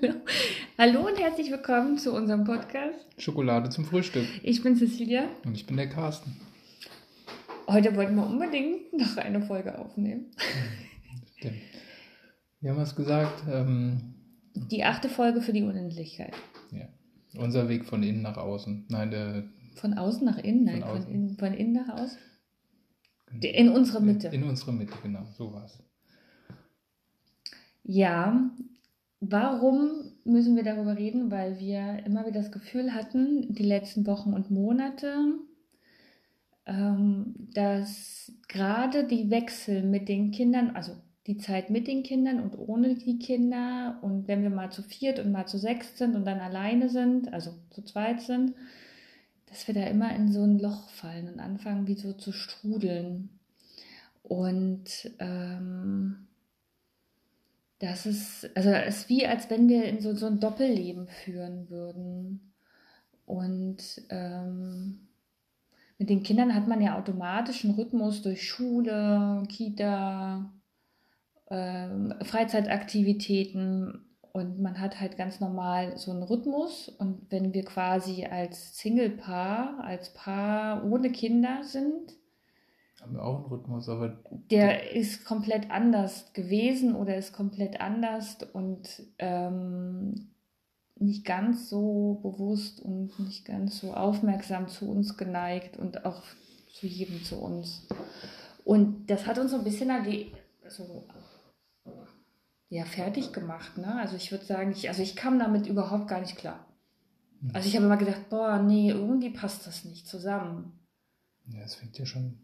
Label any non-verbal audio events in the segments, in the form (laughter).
(laughs) Hallo. Und herzlich willkommen zu unserem Podcast. Schokolade zum Frühstück. Ich bin Cecilia. Und ich bin der Carsten. Heute wollten wir unbedingt noch eine Folge aufnehmen. (laughs) Stimmt. Wir haben was gesagt. Ähm, Die achte Folge für die Unendlichkeit. ja. Unser Weg von innen nach außen. Nein, der, Von außen nach innen? Nein, Von von, innen, von innen nach außen? In unsere Mitte. In unsere Mitte, genau. So war es. Ja, warum müssen wir darüber reden? Weil wir immer wieder das Gefühl hatten, die letzten Wochen und Monate, ähm, dass gerade die Wechsel mit den Kindern, also die Zeit mit den Kindern und ohne die Kinder und wenn wir mal zu viert und mal zu sechs sind und dann alleine sind, also zu zweit sind, dass wir da immer in so ein Loch fallen und anfangen wie so zu strudeln. Und ähm, das ist, also es ist wie, als wenn wir in so, so ein Doppelleben führen würden. Und ähm, mit den Kindern hat man ja automatisch einen Rhythmus durch Schule, Kita, ähm, Freizeitaktivitäten und man hat halt ganz normal so einen Rhythmus. Und wenn wir quasi als Single-Paar, als Paar ohne Kinder sind, Haben wir auch einen Rhythmus, aber der ist komplett anders gewesen oder ist komplett anders und ähm, nicht ganz so bewusst und nicht ganz so aufmerksam zu uns geneigt und auch zu jedem zu uns. Und das hat uns so ein bisschen so, ja, fertig gemacht. Ne? Also ich würde sagen, ich, also ich kam damit überhaupt gar nicht klar. Also ich habe immer gedacht, boah, nee, irgendwie passt das nicht zusammen. ja, es fängt ja schon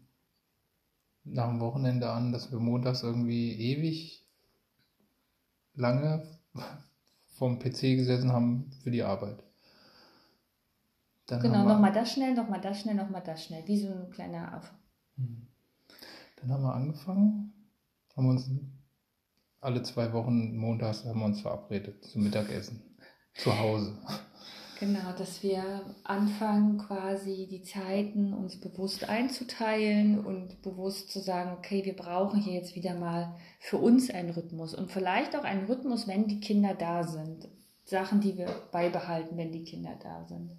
nach dem Wochenende an, dass wir montags irgendwie ewig lange vom PC gesessen haben für die Arbeit. Dann Genau, nochmal das schnell, nochmal das schnell, nochmal das schnell. Wie so ein kleiner Affe. Dann haben wir angefangen, haben uns alle zwei Wochen montags haben wir uns verabredet zum Mittagessen zu Hause. Genau, dass wir anfangen, quasi die Zeiten uns bewusst einzuteilen und bewusst zu sagen, okay, wir brauchen hier jetzt wieder mal für uns einen Rhythmus und vielleicht auch einen Rhythmus, wenn die Kinder da sind. Sachen, die wir beibehalten, wenn die Kinder da sind.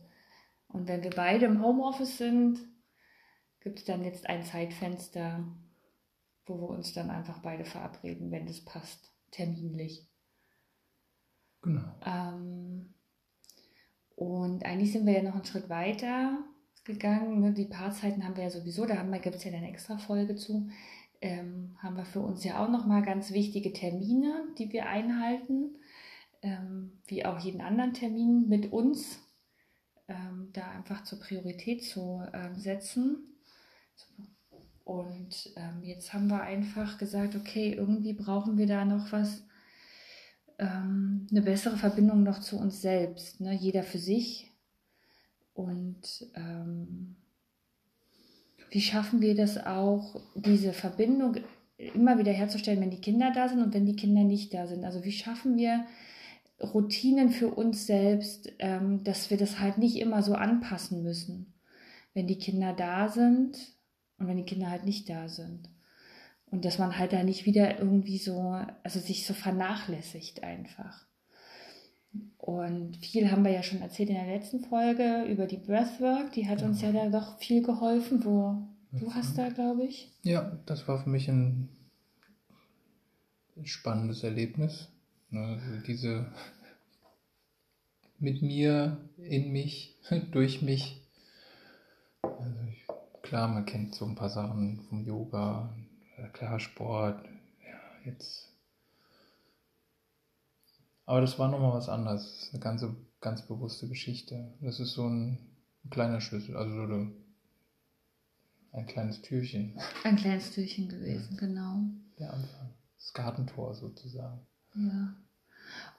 Und wenn wir beide im Homeoffice sind, gibt es dann jetzt ein Zeitfenster, wo wir uns dann einfach beide verabreden, wenn das passt, terminlich. Genau. Ähm, und eigentlich sind wir ja noch einen Schritt weiter gegangen. Ne? Die Paarzeiten haben wir ja sowieso, da gibt es ja eine extra Folge zu. Ähm, haben wir für uns ja auch nochmal ganz wichtige Termine, die wir einhalten, ähm, wie auch jeden anderen Termin mit uns, ähm, da einfach zur Priorität zu ähm, setzen. Und ähm, jetzt haben wir einfach gesagt, okay, irgendwie brauchen wir da noch was, ähm, eine bessere Verbindung noch zu uns selbst, ne? jeder für sich. Und ähm, wie schaffen wir das auch, diese Verbindung immer wieder herzustellen, wenn die Kinder da sind und wenn die Kinder nicht da sind? Also wie schaffen wir Routinen für uns selbst, ähm, dass wir das halt nicht immer so anpassen müssen, wenn die Kinder da sind und wenn die Kinder halt nicht da sind. Und dass man halt da nicht wieder irgendwie so, also sich so vernachlässigt einfach. Und viel haben wir ja schon erzählt in der letzten Folge über die Breathwork. Die hat uns ja da doch viel geholfen, wo du hast da, glaube ich. Ja, das war für mich ein spannendes Erlebnis. Ne, also diese mit mir, in mich, (laughs) durch mich. Also ich, klar, man kennt so ein paar Sachen vom Yoga, ja, klar, Sport, ja, jetzt. Aber das war nochmal was anderes. Das ist eine ganze, ganz bewusste Geschichte. Das ist so ein kleiner Schlüssel, also so eine, ein kleines Türchen, Ein kleines Türchen gewesen, genau. der Anfang. Das Gartentor sozusagen. Ja.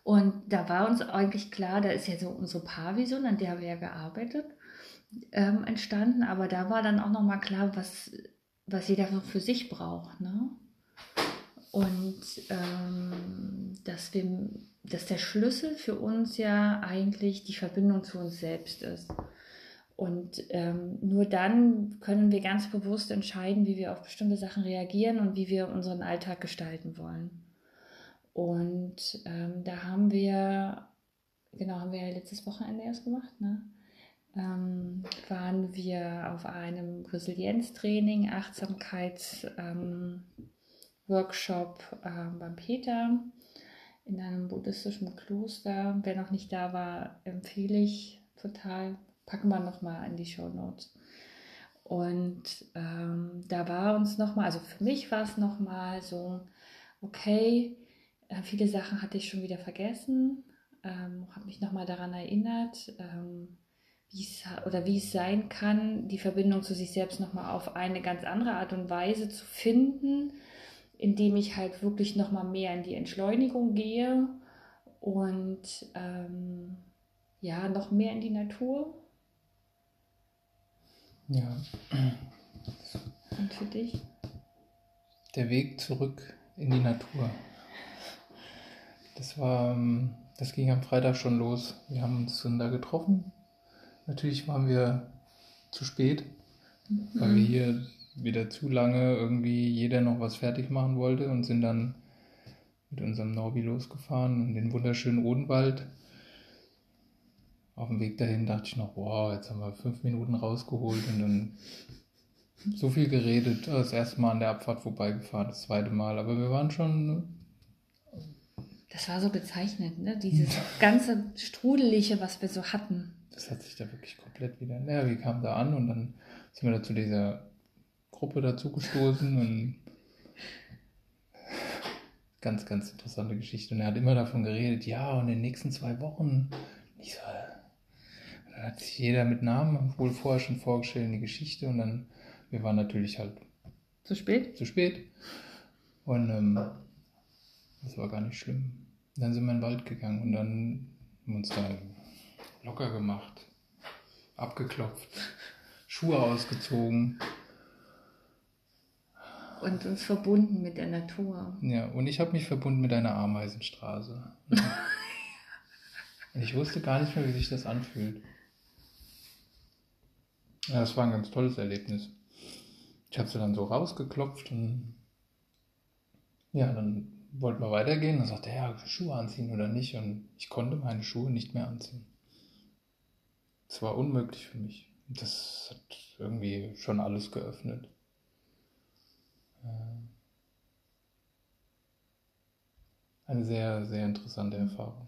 Und da war uns eigentlich klar, da ist ja so unsere Paarvision, an der haben wir ja gearbeitet, ähm, entstanden. Aber da war dann auch nochmal klar, was, was jeder so für sich braucht. Ne? Und ähm, dass, wir, dass der Schlüssel für uns ja eigentlich die Verbindung zu uns selbst ist. Und ähm, nur dann können wir ganz bewusst entscheiden, wie wir auf bestimmte Sachen reagieren und wie wir unseren Alltag gestalten wollen. Und ähm, da haben wir, genau, haben wir ja letztes Wochenende erst gemacht, ne? Ähm, waren wir auf einem Resilienztraining, Achtsamkeitsworkshop ähm, beim Peter in einem buddhistischen Kloster. Wer noch nicht da war, empfehle ich total. Packen wir nochmal in die Show Notes. Und ähm, da war uns nochmal, also für mich war es nochmal so, okay, äh, viele Sachen hatte ich schon wieder vergessen, ähm, habe mich nochmal daran erinnert, ähm, wie es oder wie es sein kann, die Verbindung zu sich selbst nochmal auf eine ganz andere Art und Weise zu finden, indem ich halt wirklich nochmal mehr in die Entschleunigung gehe und ähm, ja, noch mehr in die Natur. Ja. Und für dich? Der Weg zurück in die Natur. Das war, ähm, das ging am Freitag schon los. Wir haben uns dann da getroffen. Natürlich waren wir zu spät, mhm. weil wir hier wieder zu lange irgendwie jeder noch was fertig machen wollte und sind dann mit unserem Norbi losgefahren in den wunderschönen Odenwald. Auf dem Weg dahin dachte ich noch, wow, jetzt haben wir fünf Minuten rausgeholt und dann so viel geredet. Das erste Mal an der Abfahrt vorbeigefahren, das zweite Mal. Aber wir waren schon das war so bezeichnend, ne? Dieses (laughs) ganze Strudelige, was wir so hatten. Das hat sich da wirklich komplett wieder. Naja, wir kamen da an und dann sind wir da zu dieser Gruppe dazugestoßen und (laughs) ganz, ganz interessante Geschichte. Und er hat immer davon geredet, ja, und in den nächsten zwei Wochen. Ich so, dann hat sich jeder mit Namen wohl vorher schon vorgestellt in die Geschichte und dann, wir waren natürlich halt zu spät. Zu spät. Und ähm, das war gar nicht schlimm. Dann sind wir in den Wald gegangen und dann haben wir uns da locker gemacht, abgeklopft, Schuhe ausgezogen. Und uns verbunden mit der Natur. Ja, und ich habe mich verbunden mit einer Ameisenstraße. und (laughs) ich wusste gar nicht mehr, wie sich das anfühlt. Ja, das war ein ganz tolles Erlebnis. Ich habe sie dann so rausgeklopft und ja, dann wollten wir weitergehen. Dann sagte er, ja, Schuhe anziehen oder nicht. Und ich konnte meine Schuhe nicht mehr anziehen. Es war unmöglich für mich. Das hat irgendwie schon alles geöffnet. Äh, eine sehr, sehr interessante Erfahrung.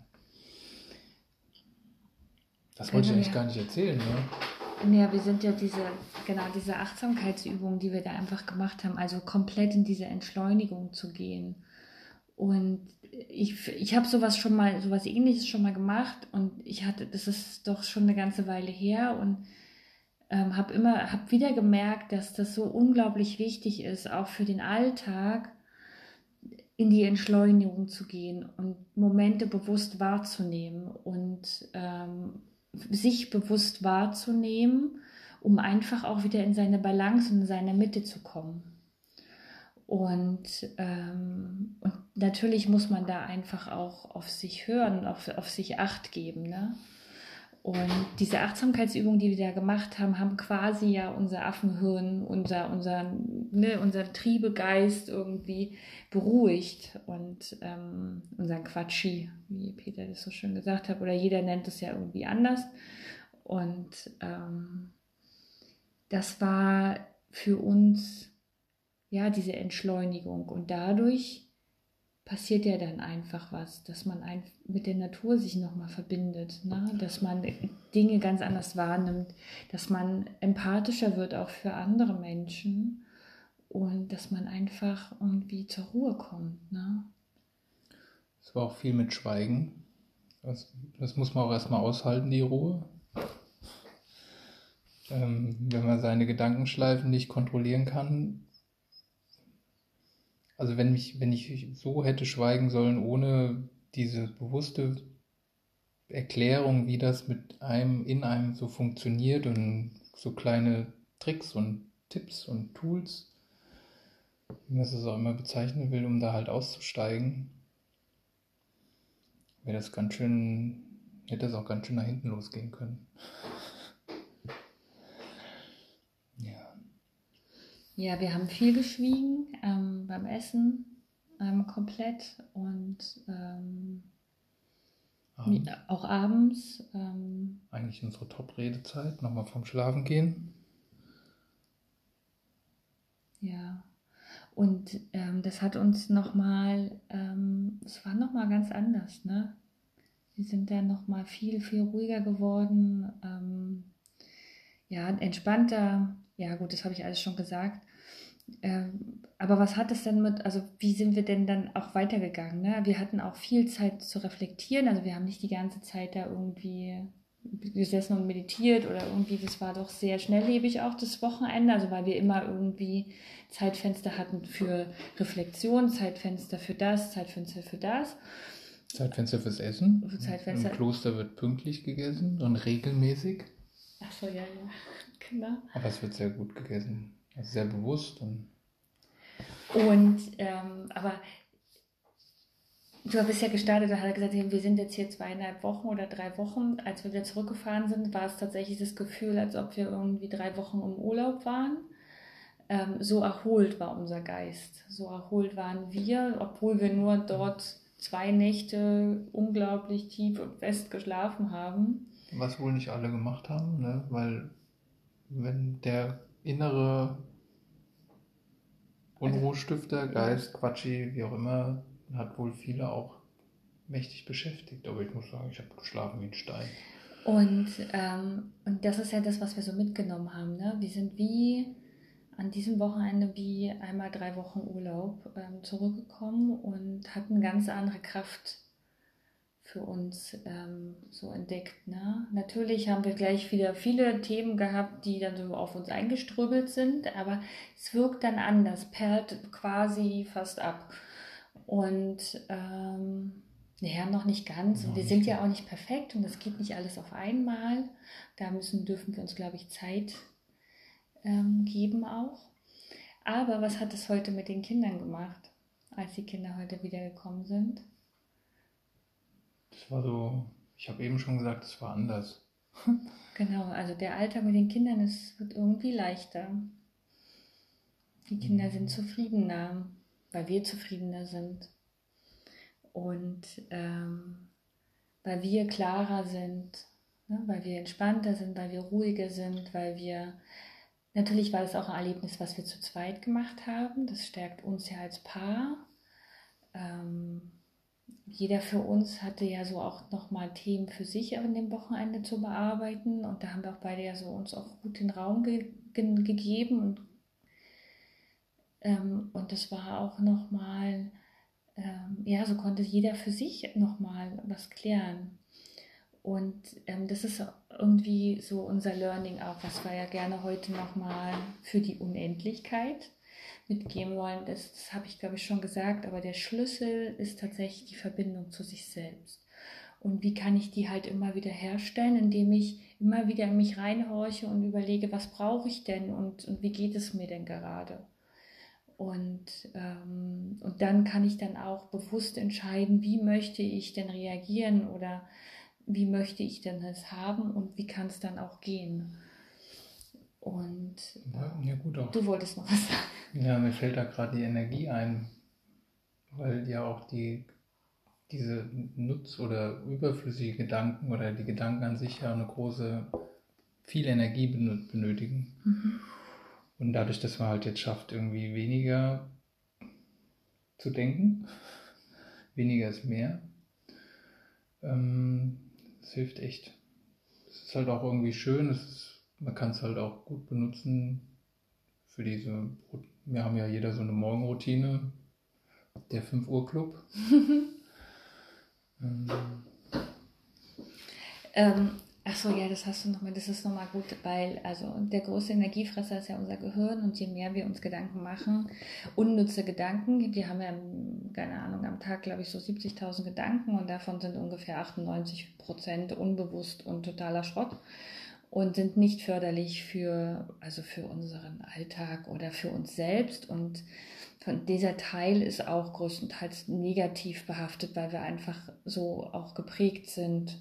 Das wollte ich eigentlich gar nicht erzählen, ne? Ja, wir sind ja diese, genau, diese Achtsamkeitsübung, die wir da einfach gemacht haben, also komplett in diese Entschleunigung zu gehen. Und ich, ich habe sowas schon mal, sowas ähnliches schon mal gemacht und ich hatte, das ist doch schon eine ganze Weile her und ähm, habe immer, habe wieder gemerkt, dass das so unglaublich wichtig ist, auch für den Alltag in die Entschleunigung zu gehen und Momente bewusst wahrzunehmen und ähm, sich bewusst wahrzunehmen, um einfach auch wieder in seine Balance und in seine Mitte zu kommen. Und, ähm, und natürlich muss man da einfach auch auf sich hören, auf, auf sich acht geben. Ne? Und diese Achtsamkeitsübungen, die wir da gemacht haben, haben quasi ja unser Affenhirn, unser, unser, ne, unser Triebegeist irgendwie beruhigt und ähm, unseren Quatschi, wie Peter das so schön gesagt hat, oder jeder nennt es ja irgendwie anders. Und ähm, das war für uns ja, diese Entschleunigung. Und dadurch passiert ja dann einfach was, dass man ein, mit der Natur sich nochmal verbindet, ne? dass man Dinge ganz anders wahrnimmt, dass man empathischer wird auch für andere Menschen und dass man einfach irgendwie zur Ruhe kommt. Ne? Es war auch viel mit Schweigen. Das, das muss man auch erstmal aushalten, die Ruhe. Ähm, wenn man seine Gedankenschleifen nicht kontrollieren kann, also wenn mich, wenn ich so hätte schweigen sollen, ohne diese bewusste Erklärung, wie das mit einem in einem so funktioniert und so kleine Tricks und Tipps und Tools, wie man es auch immer bezeichnen will, um da halt auszusteigen, wäre das ganz schön, hätte das auch ganz schön nach hinten losgehen können. (laughs) Ja, wir haben viel geschwiegen ähm, beim Essen. ähm, komplett und ähm, Abends. auch abends. Ähm, Eigentlich unsere Top-Redezeit, nochmal vom Schlafen gehen. ja. Und ähm, das hat uns nochmal, ähm, es war nochmal ganz anders, ne? Wir sind dann nochmal viel, viel ruhiger geworden, ähm, ja, entspannter. Ja, gut, das habe ich alles schon gesagt. Ähm, aber was hat es denn mit, also wie sind wir denn dann auch weitergegangen? Ne? Wir hatten auch viel Zeit zu reflektieren, also wir haben nicht die ganze Zeit da irgendwie gesessen und meditiert oder irgendwie, das war doch sehr schnelllebig auch das Wochenende, also weil wir immer irgendwie Zeitfenster hatten für Reflexion, Zeitfenster für das, Zeitfenster für das. Zeitfenster fürs Essen. Zeitfenster. Im Kloster wird pünktlich gegessen und regelmäßig. Ach so, ja, ja, (laughs) genau. Aber es wird sehr gut gegessen. Also sehr bewusst und Und, ähm, aber du bist ja gestartet, da hat er gesagt, wir sind jetzt hier zweieinhalb Wochen oder drei Wochen. Als wir wieder zurückgefahren sind, war es tatsächlich das Gefühl, als ob wir irgendwie drei Wochen im Urlaub waren. Ähm, so erholt war unser Geist. So erholt waren wir, obwohl wir nur dort zwei Nächte unglaublich tief und fest geschlafen haben. was wohl nicht alle gemacht haben, ne? weil wenn der innere Unruhestifter, Geist, Quatschi, wie auch immer, hat wohl viele auch mächtig beschäftigt. Aber ich muss sagen, ich habe geschlafen wie ein Stein. Und, ähm, und das ist ja das, was wir so mitgenommen haben. Ne? Wir sind wie an diesem Wochenende wie einmal drei Wochen Urlaub ähm, zurückgekommen und hatten ganz andere Kraft für uns ähm, so entdeckt. Ne? Natürlich haben wir gleich wieder viele Themen gehabt, die dann so auf uns eingeströbelt sind, aber es wirkt dann anders, perlt quasi fast ab. Und ähm, naja, noch nicht ganz. Noch Und wir nicht sind ja auch nicht perfekt und das geht nicht alles auf einmal. Da müssen, dürfen wir uns, glaube ich, Zeit ähm, geben auch. Aber was hat es heute mit den Kindern gemacht, als die Kinder heute wiedergekommen sind? Das war so, ich habe eben schon gesagt, es war anders. (laughs) Genau, also der Alltag mit den Kindern ist, wird irgendwie leichter. Die Kinder sind zufriedener, weil wir zufriedener sind. Und ähm, weil wir klarer sind, ne? weil wir entspannter sind, weil wir ruhiger sind, weil wir, natürlich war das auch ein Erlebnis, was wir zu zweit gemacht haben. Das stärkt uns ja als Paar. Ähm, jeder für uns hatte ja so auch nochmal Themen für sich an dem Wochenende zu bearbeiten. Und da haben wir auch beide ja so uns auch gut den Raum ge ge gegeben. Und, ähm, und das war auch nochmal, ähm, ja, so konnte jeder für sich nochmal was klären. Und ähm, das ist irgendwie so unser Learning auch, was wir ja gerne heute nochmal für die Unendlichkeit mitgeben wollen. Das, das habe ich, glaube ich, schon gesagt, aber der Schlüssel ist tatsächlich die Verbindung zu sich selbst. Und wie kann ich die halt immer wieder herstellen, indem ich immer wieder in mich reinhorche und überlege, was brauche ich denn und, und wie geht es mir denn gerade? Und, ähm, und dann kann ich dann auch bewusst entscheiden, wie möchte ich denn reagieren oder wie möchte ich denn es haben und wie kann es dann auch gehen. Und Ja, ja gut auch. du wolltest noch was sagen. Ja, mir fällt da gerade die Energie ein, weil ja auch die diese nutz- oder überflüssige Gedanken oder die Gedanken an sich ja eine große, viel Energie benö- benötigen. Und dadurch, dass man halt jetzt schafft, irgendwie weniger zu denken, (laughs) weniger ist mehr, ähm, das hilft echt. Es ist halt auch irgendwie schön, es ist, man kann es halt auch gut benutzen für diese, wir haben ja jeder so eine Morgenroutine, der 5 Uhr Club. (laughs) ähm, Ähm, ach so, ja, das hast du nochmal, das ist nochmal gut, weil also der große Energiefresser ist ja unser Gehirn und je mehr wir uns Gedanken machen, unnütze Gedanken, wir haben ja, keine Ahnung, am Tag, glaube ich, so 70.000 Gedanken und davon sind ungefähr 98 Prozent unbewusst und totaler Schrott und sind nicht förderlich für, also für unseren Alltag oder für uns selbst und dieser Teil ist auch größtenteils negativ behaftet, weil wir einfach so auch geprägt sind,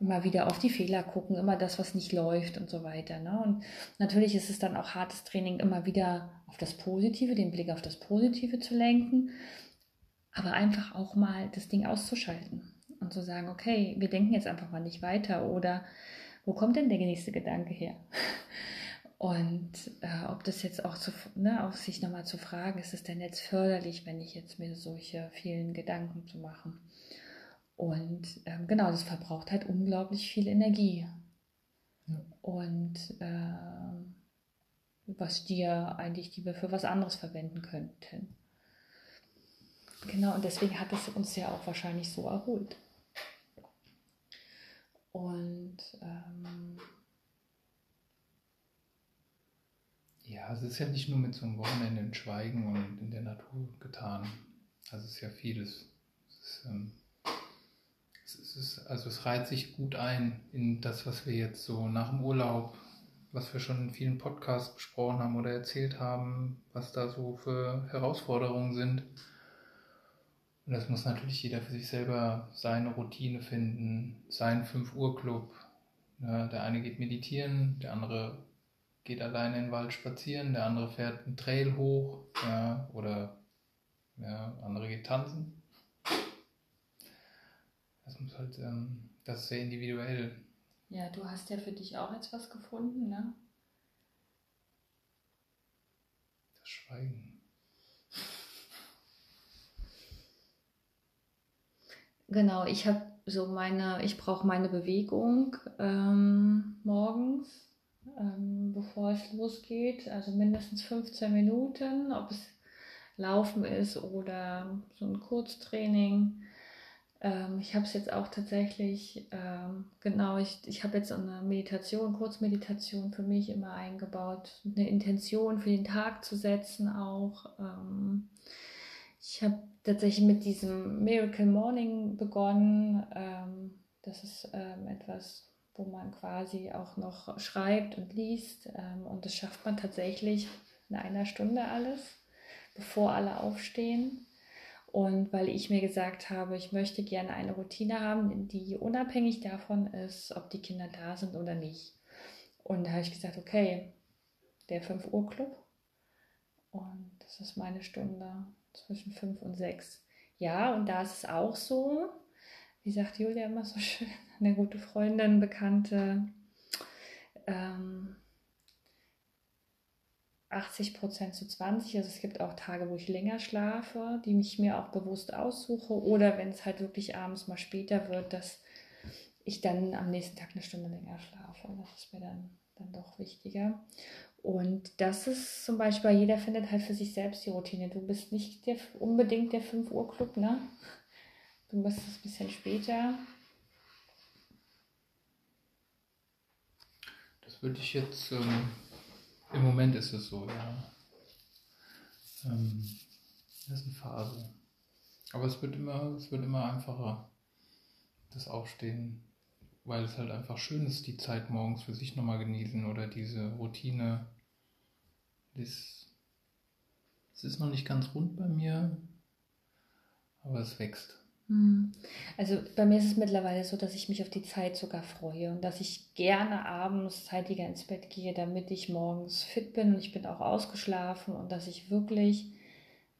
immer wieder auf die Fehler gucken, immer das, was nicht läuft und so weiter. Ne? Und natürlich ist es dann auch hartes Training, immer wieder auf das Positive, den Blick auf das Positive zu lenken. Aber einfach auch mal das Ding auszuschalten und zu sagen, okay, wir denken jetzt einfach mal nicht weiter oder wo kommt denn der nächste Gedanke her? (laughs) Und äh, ob das jetzt auch zu, ne, auch sich nochmal zu fragen, ist es denn jetzt förderlich, wenn ich jetzt mir solche vielen Gedanken zu machen? Und ähm, genau, das verbraucht halt unglaublich viel Energie. Ja. Und äh, was dir eigentlich, die wir für was anderes verwenden könnten. Genau, und deswegen hat es uns ja auch wahrscheinlich so erholt. Und ähm, ja, es ist ja nicht nur mit so einem Wochenende in Schweigen und in der Natur getan. Also es ist ja vieles. Es ist, ähm, es ist, also es reiht sich gut ein in das, was wir jetzt so nach dem Urlaub, was wir schon in vielen Podcasts besprochen haben oder erzählt haben, was da so für Herausforderungen sind. Und das muss natürlich jeder für sich selber seine Routine finden, seinen 5 Uhr Club. Ja, der eine geht meditieren, der andere geht alleine in den Wald spazieren, der andere fährt einen Trail hoch ja, oder ja, andere geht tanzen. Das muss halt, ähm, das ist sehr individuell. Ja, du hast ja für dich auch jetzt was gefunden, ne? Das Schweigen. Genau, ich habe so meine, ich brauche meine Bewegung ähm, morgens, ähm, bevor es losgeht. Also mindestens 15 Minuten, ob es Laufen ist oder so ein Kurztraining. Ähm, ich habe es jetzt auch tatsächlich, ähm, genau, ich, ich habe jetzt eine Meditation, Kurzmeditation für mich immer eingebaut, eine Intention für den Tag zu setzen auch. Ich habe tatsächlich mit diesem Miracle Morning begonnen. Ähm, das ist ähm, etwas, wo man quasi auch noch schreibt und liest. Ähm, und das schafft man tatsächlich in einer Stunde alles, bevor alle aufstehen. Und weil ich mir gesagt habe, ich möchte gerne eine Routine haben, die unabhängig davon ist, ob die Kinder da sind oder nicht. Und da habe ich gesagt, okay, der 5 Uhr Club. Und das ist meine Stunde zwischen fünf und sechs. Ja, und da ist es auch so, wie sagt Julia immer so (laughs) schön, eine gute Freundin, Bekannte, ähm, 80 Prozent zu 20. Also es gibt auch Tage, wo ich länger schlafe, die ich mir auch bewusst aussuche. Oder wenn es halt wirklich abends mal später wird, dass ich dann am nächsten Tag eine Stunde länger schlafe. Das ist mir dann, dann doch wichtiger. Und das ist zum Beispiel, jeder findet halt für sich selbst die Routine. Du bist nicht der, unbedingt der 5 Uhr Club, ne? Du bist es ein bisschen später. Das würde ich jetzt, ähm, im Moment ist es so, ja. Ähm, das ist eine Phase. Aber es wird immer, es wird immer einfacher, das Aufstehen weil es halt einfach schön ist, die Zeit morgens für sich nochmal genießen oder diese Routine. Das, es ist noch nicht ganz rund bei mir, aber es wächst. Hm. Also bei mir ist es mittlerweile so, dass ich mich auf die Zeit sogar freue und dass ich gerne abends zeitiger ins Bett gehe, damit ich morgens fit bin und ich bin auch ausgeschlafen und dass ich wirklich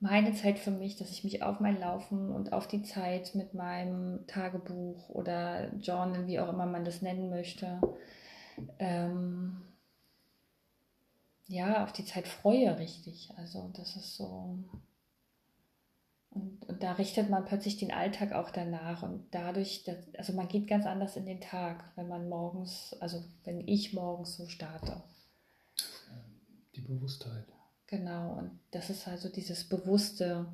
meine Zeit für mich, dass ich mich auf mein Laufen und auf die Zeit mit meinem Tagebuch oder Journal, wie auch immer man das nennen möchte, ähm, ja, auf die Zeit freue richtig. Also das ist so. Und, und, da richtet man plötzlich den Alltag auch danach und dadurch, dass, also man geht ganz anders in den Tag, wenn man morgens, also wenn ich morgens so starte. Die Bewusstheit. Genau, und das ist also dieses bewusste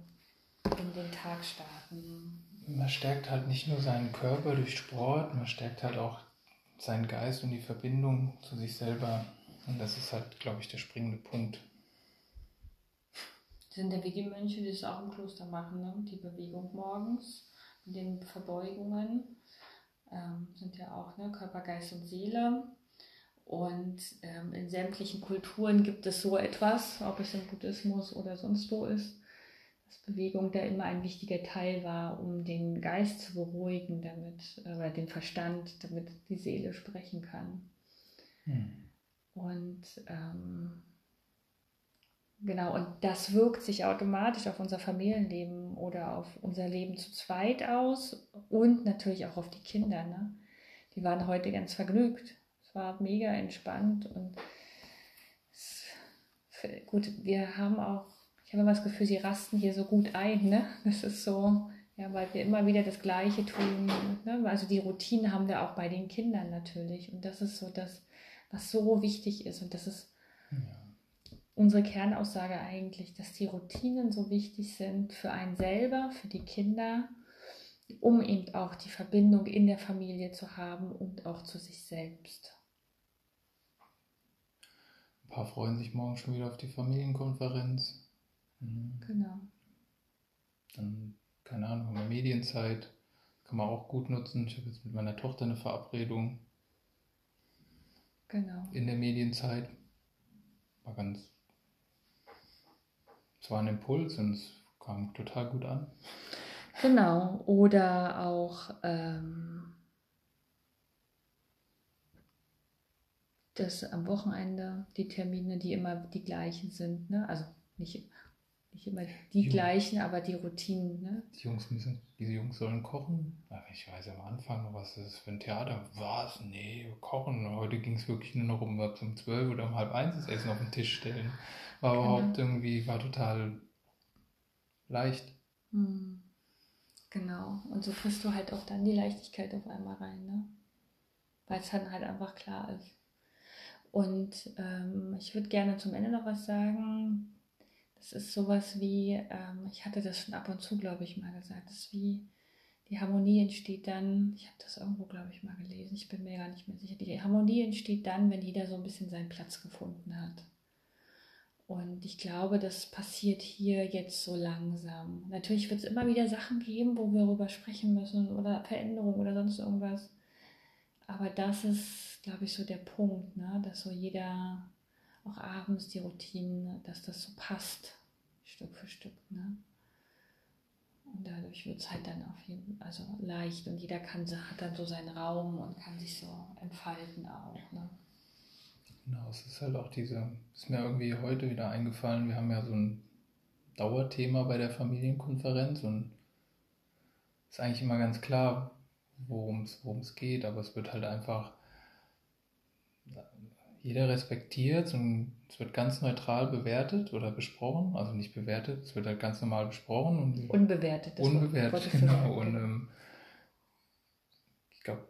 in den Tag starten. Man stärkt halt nicht nur seinen Körper durch Sport, man stärkt halt auch seinen Geist und die Verbindung zu sich selber. Und das ist halt, glaube ich, der springende Punkt. Das sind ja wie die Mönche, die das auch im Kloster machen, ne? die Bewegung morgens, mit den Verbeugungen. Ähm, sind ja auch ne? Körper, Geist und Seele. Und ähm, in sämtlichen Kulturen gibt es so etwas, ob es im Buddhismus oder sonst wo ist, dass Bewegung da immer ein wichtiger Teil war, um den Geist zu beruhigen, damit, oder den Verstand, damit die Seele sprechen kann. Hm. Und ähm, Genau, und das wirkt sich automatisch auf unser Familienleben oder auf unser Leben zu zweit aus und natürlich auch auf die Kinder. Ne? Die waren heute ganz vergnügt. Es war mega entspannt und es, gut, wir haben auch, ich habe immer das Gefühl, sie rasten hier so gut ein. Ne? Das ist so, ja, weil wir immer wieder das Gleiche tun. Ne? Also die Routine haben wir auch bei den Kindern natürlich. Und das ist so das, was so wichtig ist. Und das ist ja unsere Kernaussage eigentlich, dass die Routinen so wichtig sind für einen selber, für die Kinder, um eben auch die Verbindung in der Familie zu haben und auch zu sich selbst. Ein paar freuen sich morgen schon wieder auf die Familienkonferenz. Mhm. Genau. Dann, keine Ahnung, haben wir Medienzeit. Kann man auch gut nutzen. Ich habe jetzt mit meiner Tochter eine Verabredung. Genau. In der Medienzeit. War ganz es war ein Impuls und es kam total gut an. Genau, oder auch ähm, das am Wochenende, die Termine, die immer die gleichen sind, ne? also nicht, nicht immer die Jungs. gleichen, aber die Routinen. Ne? Die Jungs müssen, diese Jungs sollen kochen. Ich weiß am Anfang, was ist das für ein Theater? Was? Nee, kochen. Heute ging es wirklich nur noch um, um 12 oder um halb eins das Essen auf den Tisch stellen. War genau. überhaupt irgendwie, war total leicht. Hm. Genau. Und so kriegst du halt auch dann die Leichtigkeit auf einmal rein, ne? Weil es dann halt einfach klar ist. Und ähm, ich würde gerne zum Ende noch was sagen. Das ist sowas wie, ähm, ich hatte das schon ab und zu, glaube ich, mal gesagt. Das ist wie, die Harmonie entsteht dann, ich habe das irgendwo, glaube ich, mal gelesen, ich bin mir gar nicht mehr sicher. Die Harmonie entsteht dann, wenn jeder so ein bisschen seinen Platz gefunden hat. Und ich glaube, das passiert hier jetzt so langsam. Natürlich wird es immer wieder Sachen geben, wo wir darüber sprechen müssen oder Veränderungen oder sonst irgendwas. Aber das ist, glaube ich, so der Punkt, ne? dass so jeder, auch abends die Routine, dass das so passt, Stück für Stück. Ne? Und dadurch wird es halt dann auf jeden Fall also leicht und jeder kann, hat dann so seinen Raum und kann sich so entfalten auch. Ne? Genau, es ist halt auch diese, ist mir irgendwie heute wieder eingefallen, wir haben ja so ein Dauerthema bei der Familienkonferenz und ist eigentlich immer ganz klar, worum es geht, aber es wird halt einfach, jeder respektiert und es wird ganz neutral bewertet oder besprochen, also nicht bewertet, es wird halt ganz normal besprochen. Und unbewertet. unbewertet, genau. Und ähm, ich glaube,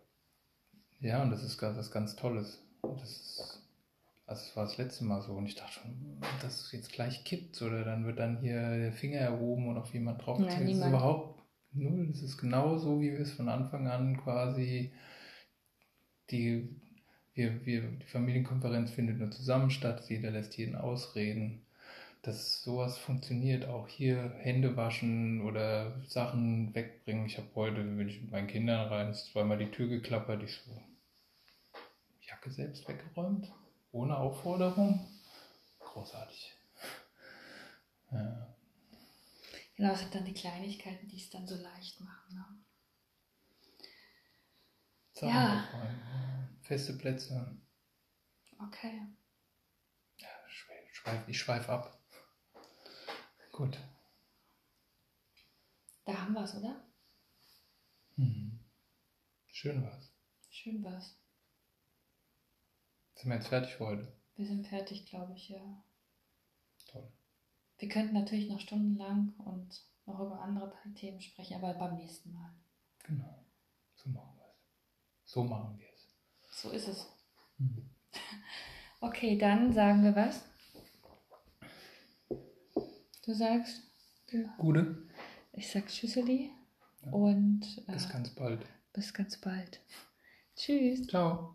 ja, und das ist was ganz Tolles. Das ist, also es war das letzte Mal so und ich dachte schon, dass es jetzt gleich kippt oder dann wird dann hier der Finger erhoben und auf jemand drauf. Ja, das ist überhaupt null. Das ist genau so, wie wir es von Anfang an quasi die, wir, wir, die Familienkonferenz findet nur zusammen statt, jeder lässt jeden ausreden. Dass sowas funktioniert, auch hier Hände waschen oder Sachen wegbringen. Ich habe heute, wenn ich mit meinen Kindern rein, ist zweimal die Tür geklappert, ich so, Jacke selbst weggeräumt ohne Aufforderung. Großartig. Ja. Genau, das sind dann die Kleinigkeiten, die es dann so leicht machen. Ne? ja. Feste Plätze. Okay. Ja, schweif, ich schweife ab. Gut. Da haben wir es, oder? Mhm. Schön war's. Schön war's. Sind wir jetzt fertig für heute? Wir sind fertig, glaube ich, ja. Toll. Wir könnten natürlich noch stundenlang und noch über andere Themen sprechen, aber beim nächsten Mal. Genau. So machen wir es. So machen wir es. So ist es. Mhm. (laughs) Okay, dann sagen wir was? Du sagst. Gute. Ich sag Tschüsseli. Ja. Und. Bis äh, ganz bald. Bis ganz bald. Tschüss. Ciao.